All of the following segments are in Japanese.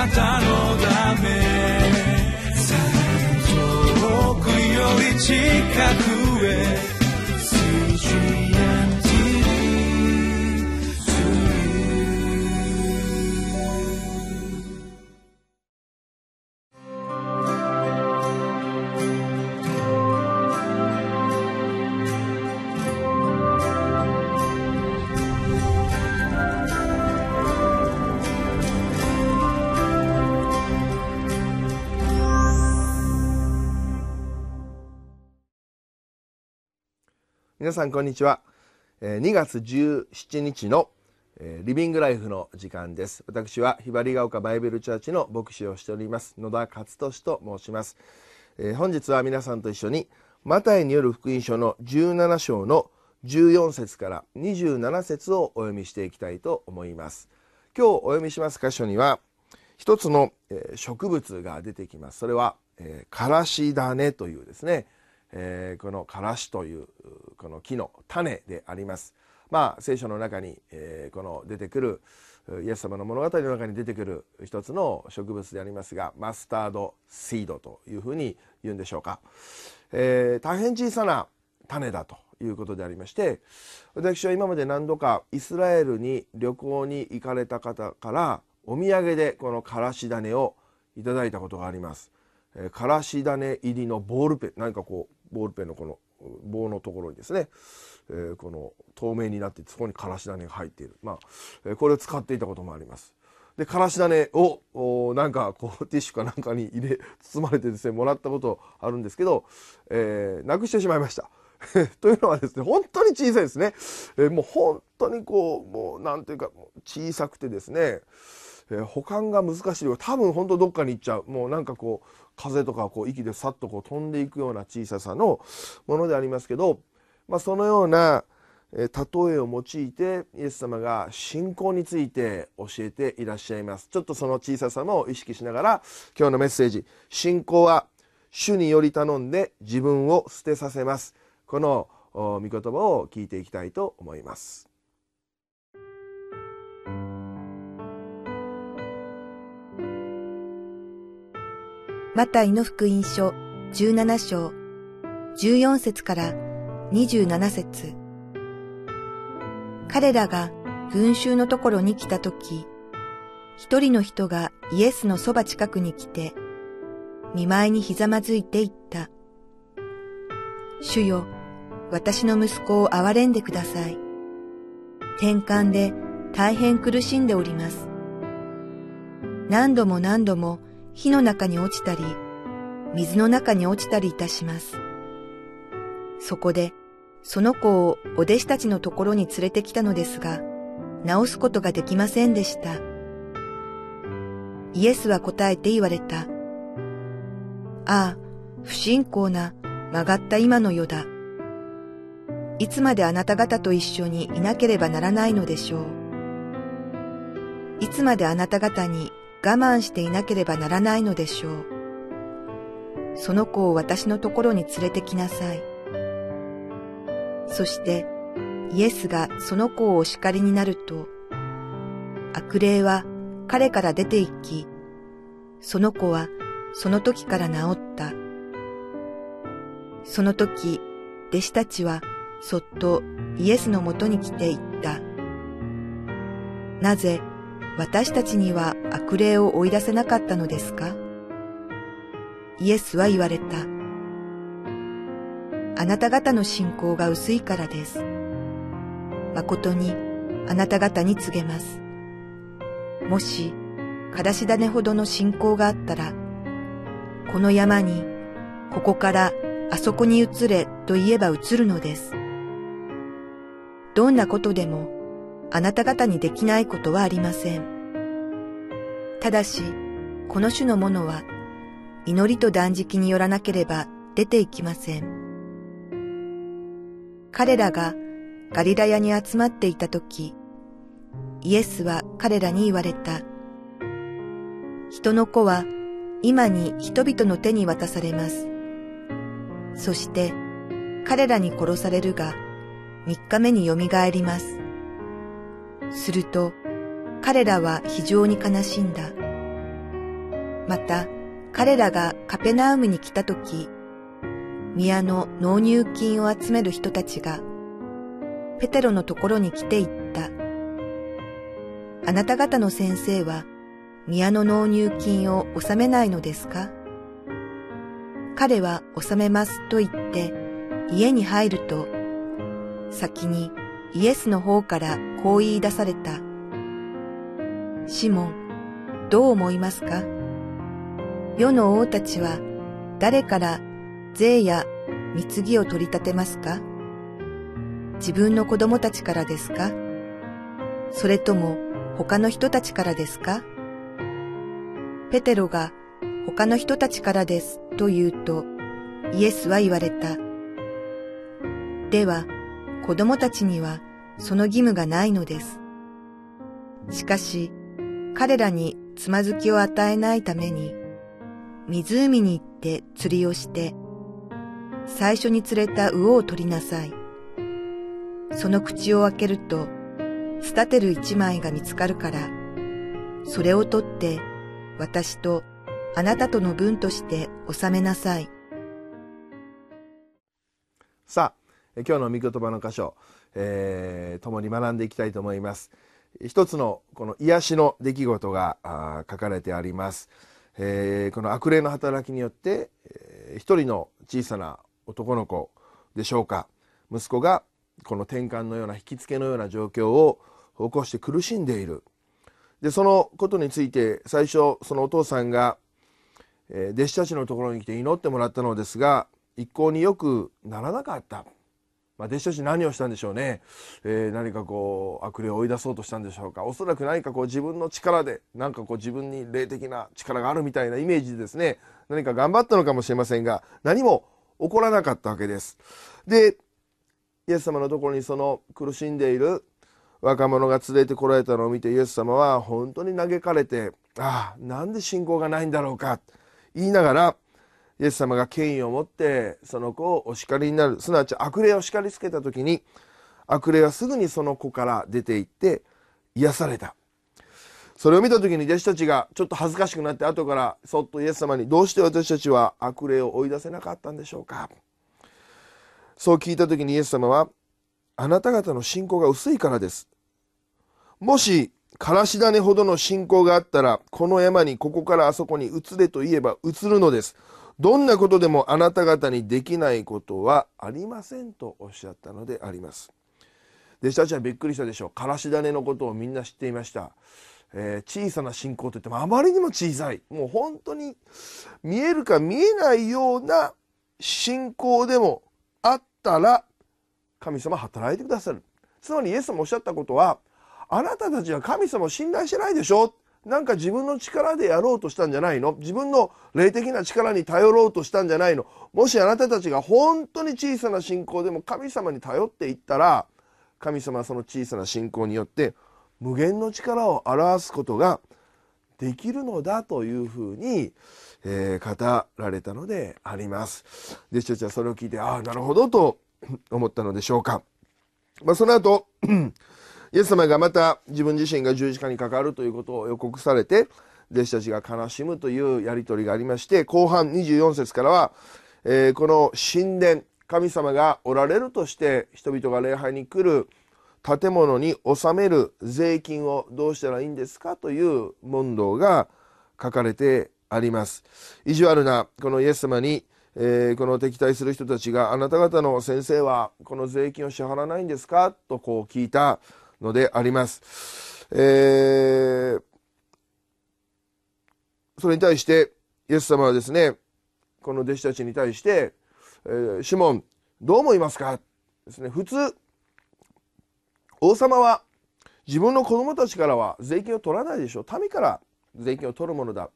なたのため。遠くより近く。皆さんこんにちは。2月17日のリビングライフの時間です。私はひばりが丘バイベルチャーチの牧師をしております。野田勝利と申します。本日は皆さんと一緒にマタイによる福音書の17章の14節から27節をお読みしていきたいと思います。今日お読みします箇所には一つの植物が出てきます。それはからし種というですね。えー、このからしというこの木の種であります。まあ聖書の中に、えー、この出てくるイエス様の物語の中に出てくる一つの植物でありますがマスタードシードというふうに言うんでしょうか、えー、大変小さな種だということでありまして私は今まで何度かイスラエルに旅行に行かれた方からお土産でこのからし種をいただいたことがあります。えからし種入りのボールペン何かこうボールペンのこの棒のところにですね、えー、この透明になってそこにからし種が入っている、まあえー、これを使っていたこともあります。でからし種をなんかこうティッシュかなんかに入れ包まれてですねもらったことあるんですけど、えー、なくしてしまいました。というのはですね本当に小さいですね、えー、もう本当にこうもうなんていうか小さくてですね、えー、保管が難しい多分本当どっかに行っちゃう。もうなんかこう風とかこう息でさっとこう飛んでいくような小ささのものでありますけど、まあ、そのようなえ例えを用いてイエス様が信仰について教えていらっしゃいます。ちょっとその小ささも意識しながら今日のメッセージ「信仰は主により頼んで自分を捨てさせます」この御言葉を聞いていきたいと思います。マタイの福音書17章14節から27節彼らが群衆のところに来たとき、一人の人がイエスのそば近くに来て、見舞いにひざまずいて言った。主よ、私の息子を憐れんでください。転換で大変苦しんでおります。何度も何度も火の中に落ちたり、水の中に落ちたりいたします。そこで、その子をお弟子たちのところに連れてきたのですが、治すことができませんでした。イエスは答えて言われた。ああ、不信仰な曲がった今の世だ。いつまであなた方と一緒にいなければならないのでしょう。いつまであなた方に我慢していなければならないのでしょう。その子を私のところに連れてきなさい。そしてイエスがその子をお叱りになると、悪霊は彼から出て行き、その子はその時から治った。その時、弟子たちはそっとイエスのもとに来て言った。なぜ私たちには悪霊を追い出せなかったのですか？イエスは言われた。あなた方の信仰が薄いからです。誠にあなた方に告げます。もし、からし種ほどの信仰があったら、この山に、ここからあそこに移れと言えば移るのです。どんなことでもあなた方にできないことはありません。ただし、この種のものは、祈りと断食によらなければ出ていきません。彼らがガリラヤに集まっていたとき、イエスは彼らに言われた。人の子は今に人々の手に渡されます。そして彼らに殺されるが、三日目によみがえります。すると、彼らは非常に悲しんだ。また、彼らがカペナウムに来たとき、宮の納入金を集める人たちが、ペテロのところに来て言った。あなた方の先生は、宮の納入金を納めないのですか？彼は納めますと言って家に入ると、先にイエスの方からこう言い出された。シモン、どう思いますか？世の王たちは誰から税や貢ぎを取り立てますか？自分の子供たちからですか？それとも他の人たちからですか？ペテロが他の人たちからですと言うとイエスは言われた。では子供たちにはその義務がないのです。しかし彼らにつまずきを与えないために湖に行って釣りをして最初に釣れた魚を取りなさい。その口を開けると、スタテル一枚が見つかるから、それを取って私とあなたとの分として納めなさい。さあ、今日の御言葉の箇所、えー、共に学んでいきたいと思います。一つのこの癒しの出来事が書かれてあります。えー、この悪霊の働きによって、えー、一人の小さな男の子でしょうか息子がこの転換のような引きつけのような状況を起こして苦しんでいるでそのことについて最初そのお父さんが、えー、弟子たちのところに来て祈ってもらったのですが一向によくならなかった、まあ、弟子たち何をしたんでしょうね、えー、何かこう悪霊を追い出そうとしたんでしょうか。おそらく何かこう自分の力で何かこう自分に霊的な力があるみたいなイメージでですね。何か頑張ったのかもしれませんが何も起こらなかったわけです。で、イエス様のところにその苦しんでいる若者が連れてこられたのを見てイエス様は本当に嘆かれて、ああ、なんで信仰がないんだろうか、言いながら、イエス様が権威を持ってその子をお叱りになる、すなわち悪霊を叱りつけた時に、悪霊はすぐにその子から出て行って癒された。それを見た時に弟子たちがちょっと恥ずかしくなって後からそっとイエス様にどうして私たちは悪霊を追い出せなかったんでしょうか。そう聞いた時にイエス様はあなた方の信仰が薄いからです。もしからし種ほどの信仰があったらこの山にここからあそこに移れと言えば移るのです。どんなことでもあなた方にできないことはありませんとおっしゃったのであります。弟子たちはびっくりしたでしょう。からし種のことをみんな知っていました。えー、小さな信仰といってもあまりにも小さい。もう本当に見えるか見えないような信仰でもあったら神様働いてくださる。つまりイエス様おっしゃったことはあなたたちは神様を信頼してないでしょ。なんか自分の力でやろうとしたんじゃないの？自分の霊的な力に頼ろうとしたんじゃないの？もしあなたたちが本当に小さな信仰でも神様に頼っていったら神様はその小さな信仰によって無限の力を表すことができるのだというふうに、えー、語られたのであります。弟子たちはそれを聞いて、ああ、なるほどと思ったのでしょうか。まあ、その後、イエス様がまた自分自身が十字架にかかるということを予告されて、弟子たちが悲しむというやり取りがありまして、後半24節からは、えー、この神殿、神様がおられるとして人々が礼拝に来る建物に納める税金をどうしたらいいんですかという問答が書かれてあります。意地悪なこのイエス様に、えー、この敵対する人たちがあなた方の先生はこの税金を支払わないんですかとこう聞いたのであります。えー、それに対してイエス様はですねこの弟子たちに対して、えー、シモンどう思いますか？ですね普通王様は自分の子供たちからは税金を取らないでしょう。民から税金を取るものだ。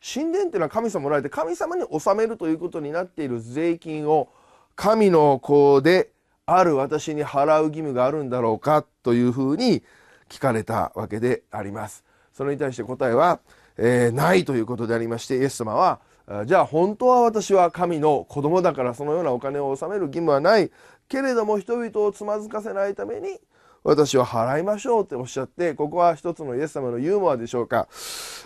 神殿っていうのは神様もらえて神様に納めるということになっている税金を神の子である私に払う義務があるんだろうかというふうに聞かれたわけであります。それに対して答えは、えー、ないということでありましてイエス様はじゃあ本当は私は神の子供だからそのようなお金を納める義務はないけれども人々をつまずかせないために私は払いましょうっておっしゃってここは一つのイエス様のユーモアでしょうか、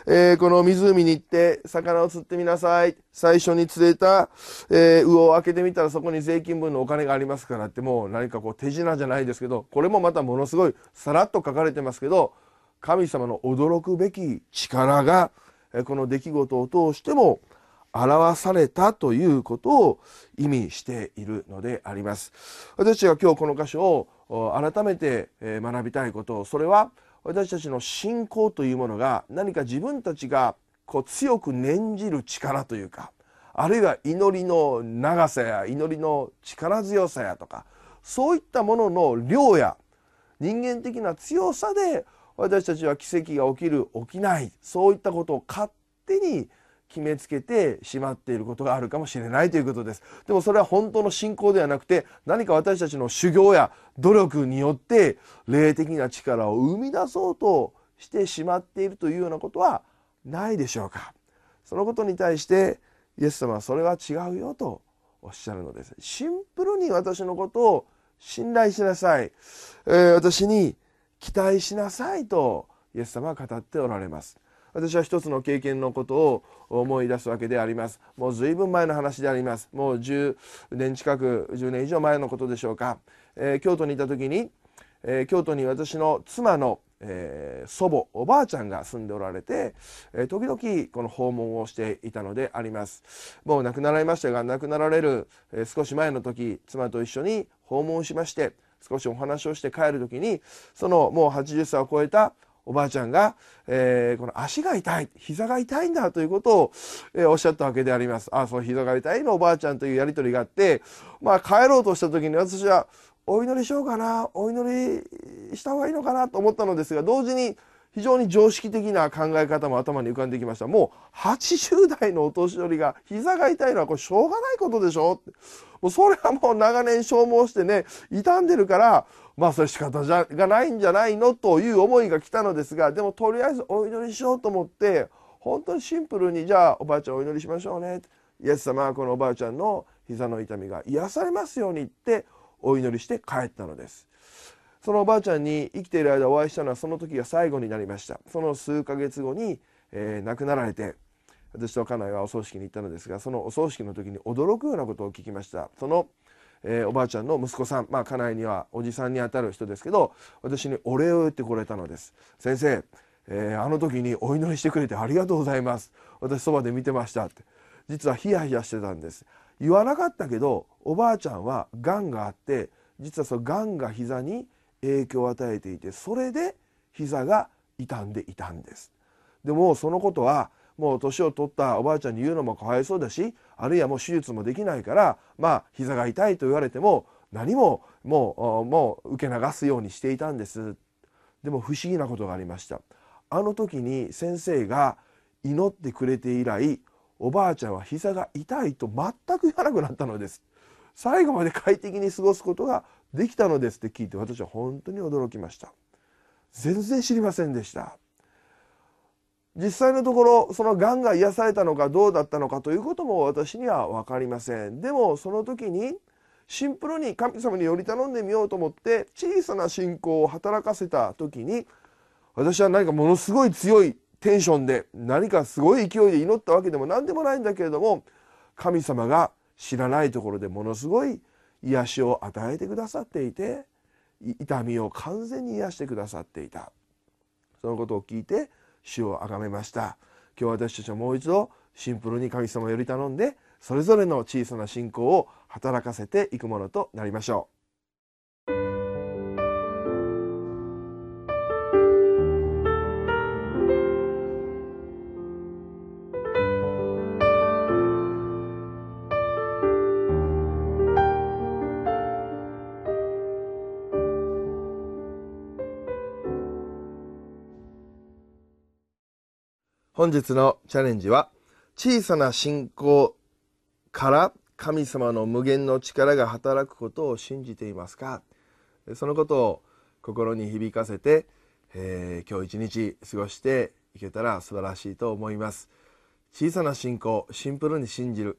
えー、この湖に行って魚を釣ってみなさい最初に釣れた、えー、魚を開けてみたらそこに税金分のお金がありますからってもう何かこう手品じゃないですけどこれもまたものすごいさらっと書かれてますけど神様の驚くべき力がこの出来事を通しても表されたということを意味しているのであります。私が今日この箇所を改めて学びたいことそれは私たちの信仰というものが何か自分たちがこう強く念じる力というかあるいは祈りの長さや祈りの力強さやとかそういったものの量や人間的な強さで私たちは奇跡が起きる起きないそういったことを勝手に決めつけてしまっていることがあるかもしれないということです。でもそれは本当の信仰ではなくて何か私たちの修行や努力によって霊的な力を生み出そうとしてしまっているというようなことはないでしょうか。そのことに対してイエス様はそれは違うよとおっしゃるのです。シンプルに私のことを信頼しなさい、えー、私に期待しなさいとイエス様は語っておられます。私は一つの経験のことを思い出すわけであります。もう随分前の話であります。もう10年近く10年以上前のことでしょうか、えー、京都にいた時に、えー、京都に私の妻のえー、祖母おばあちゃんが住んでおられて、え、時々この訪問をしていたのであります。もう亡くなられましたが亡くなられる、え、少し前の時妻と一緒に訪問しまして少しお話をして帰る時にそのもう80歳を超えたおばあちゃんが、えー、この足が痛い膝が痛いんだということを、えー、おっしゃったわけであります。あその膝が痛いのおばあちゃんというやり取りがあってまあ帰ろうとした時に私はお祈りしようかなお祈りした方がいいのかなと思ったのですが同時に非常に常識的な考え方も頭に浮かんできました。もう80代のお年寄りが膝が痛いのはこれしょうがないことでしょ？もうそれはもう長年消耗してね傷んでるからまあそれ仕方じゃがないんじゃないの？という思いが来たのですがでもとりあえずお祈りしようと思って本当にシンプルにじゃあおばあちゃんお祈りしましょうね。イエス様はこのおばあちゃんの膝の痛みが癒されますようにってお祈りして帰ったのです。そのおばあちゃんに生きている間お会いしたのはその時が最後になりました。その数ヶ月後に、えー、亡くなられて私と家内はお葬式に行ったのですがそのお葬式の時に驚くようなことを聞きました。その、えー、おばあちゃんの息子さんまあ家内にはおじさんにあたる人ですけど私にお礼を言ってこられたのです。先生、えー、あの時にお祈りしてくれてありがとうございます。私そばで見てましたって。実はヒヤヒヤしてたんです。言わなかったけどおばあちゃんはがんがあって実はそのがんが膝に影響を与えていてそれで膝が傷んでいたんです。でもそのことはもう年を取ったおばあちゃんに言うのもかわいそうだしあるいはもう手術もできないからまあ膝が痛いと言われても何ももうもう受け流すようにしていたんです。でも不思議なことがありました。あの時に先生が祈ってくれて以来おばあちゃんは膝が痛いと全く言わなくなったのです。最後まで快適に過ごすことができたのですって聞いて私は本当に驚きました。全然知りませんでした。実際のところそのがんが癒されたのかどうだったのかということも私には分かりません。でもその時にシンプルに神様により頼んでみようと思って小さな信仰を働かせた時に私は何かものすごい強いテンションで何かすごい勢いで祈ったわけでも何でもないんだけれども神様が知らないところでものすごい癒しを与えてくださっていて痛みを完全に癒してくださっていた。そのことを聞いて主を崇めました。今日私たちはもう一度シンプルに神様より頼んでそれぞれの小さな信仰を働かせていくものとなりましょう。本日のチャレンジは小さな信仰から神様の無限の力が働くことを信じていますか？そのことを心に響かせて、えー、今日一日過ごしていけたら素晴らしいと思います。小さな信仰シンプルに信じる。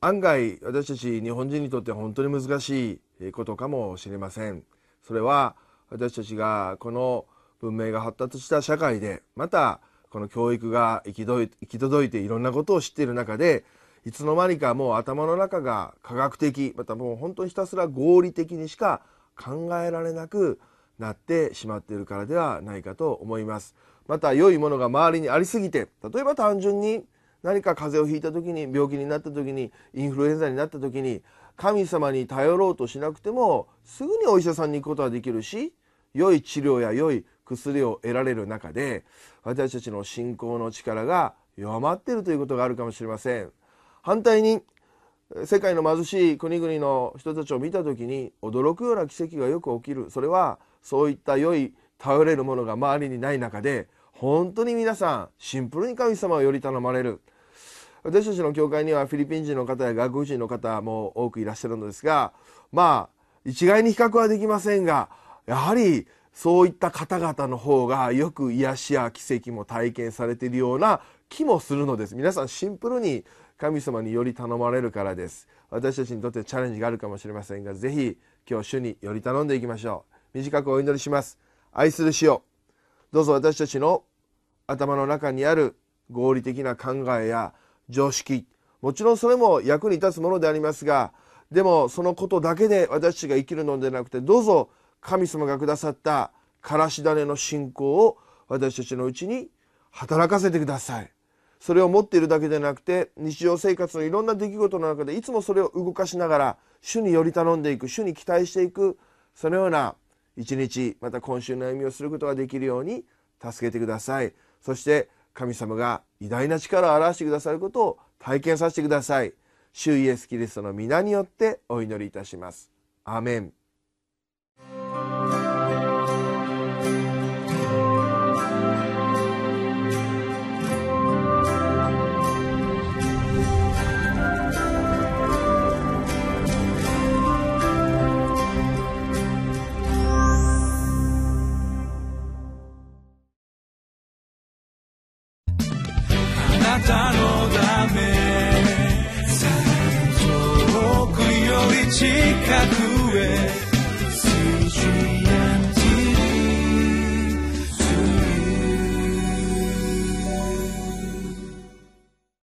案外私たち日本人にとって本当に難しいことかもしれません。それは私たちがこの文明が発達した社会でまたこの教育が行き行き届いていろんなことを知っている中でいつの間にかもう頭の中が科学的またもう本当にひたすら合理的にしか考えられなくなってしまっているからではないかと思います。また良いものが周りにありすぎて例えば単純に何か風邪をひいた時に病気になった時にインフルエンザになった時に神様に頼ろうとしなくてもすぐにお医者さんに行くことはできるし良い治療や良い薬を得られる中で私たちの信仰の力が弱まっているということがあるかもしれません。反対に世界の貧しい国々の人たちを見た時に驚くような奇跡がよく起きるそれはそういった良い頼れるものが周りにない中で本当に皆さんシンプルに神様をより頼まれる私たちの教会にはフィリピン人の方や外国人の方も多くいらっしゃるのですがまあ一概に比較はできませんがやはりそういった方々の方がよく癒しや奇跡も体験されているような気もするのです。皆さんシンプルに神様により頼まれるからです。私たちにとってチャレンジがあるかもしれませんが是非今日主により頼んでいきましょう。短くお祈りします。愛する主よ。どうぞ私たちの頭の中にある合理的な考えや常識。もちろんそれも役に立つものでありますがでもそのことだけで私たちが生きるのではなくてどうぞ神様がくださったからし種の信仰を私たちのうちに働かせてください。それを持っているだけでなくて日常生活のいろんな出来事の中でいつもそれを動かしながら主により頼んでいく主に期待していくそのような一日また今週の歩みをすることができるように助けてください。そして神様が偉大な力を表してくださることを体験させてください。主イエス・キリストの皆によってお祈りいたします。アーメン。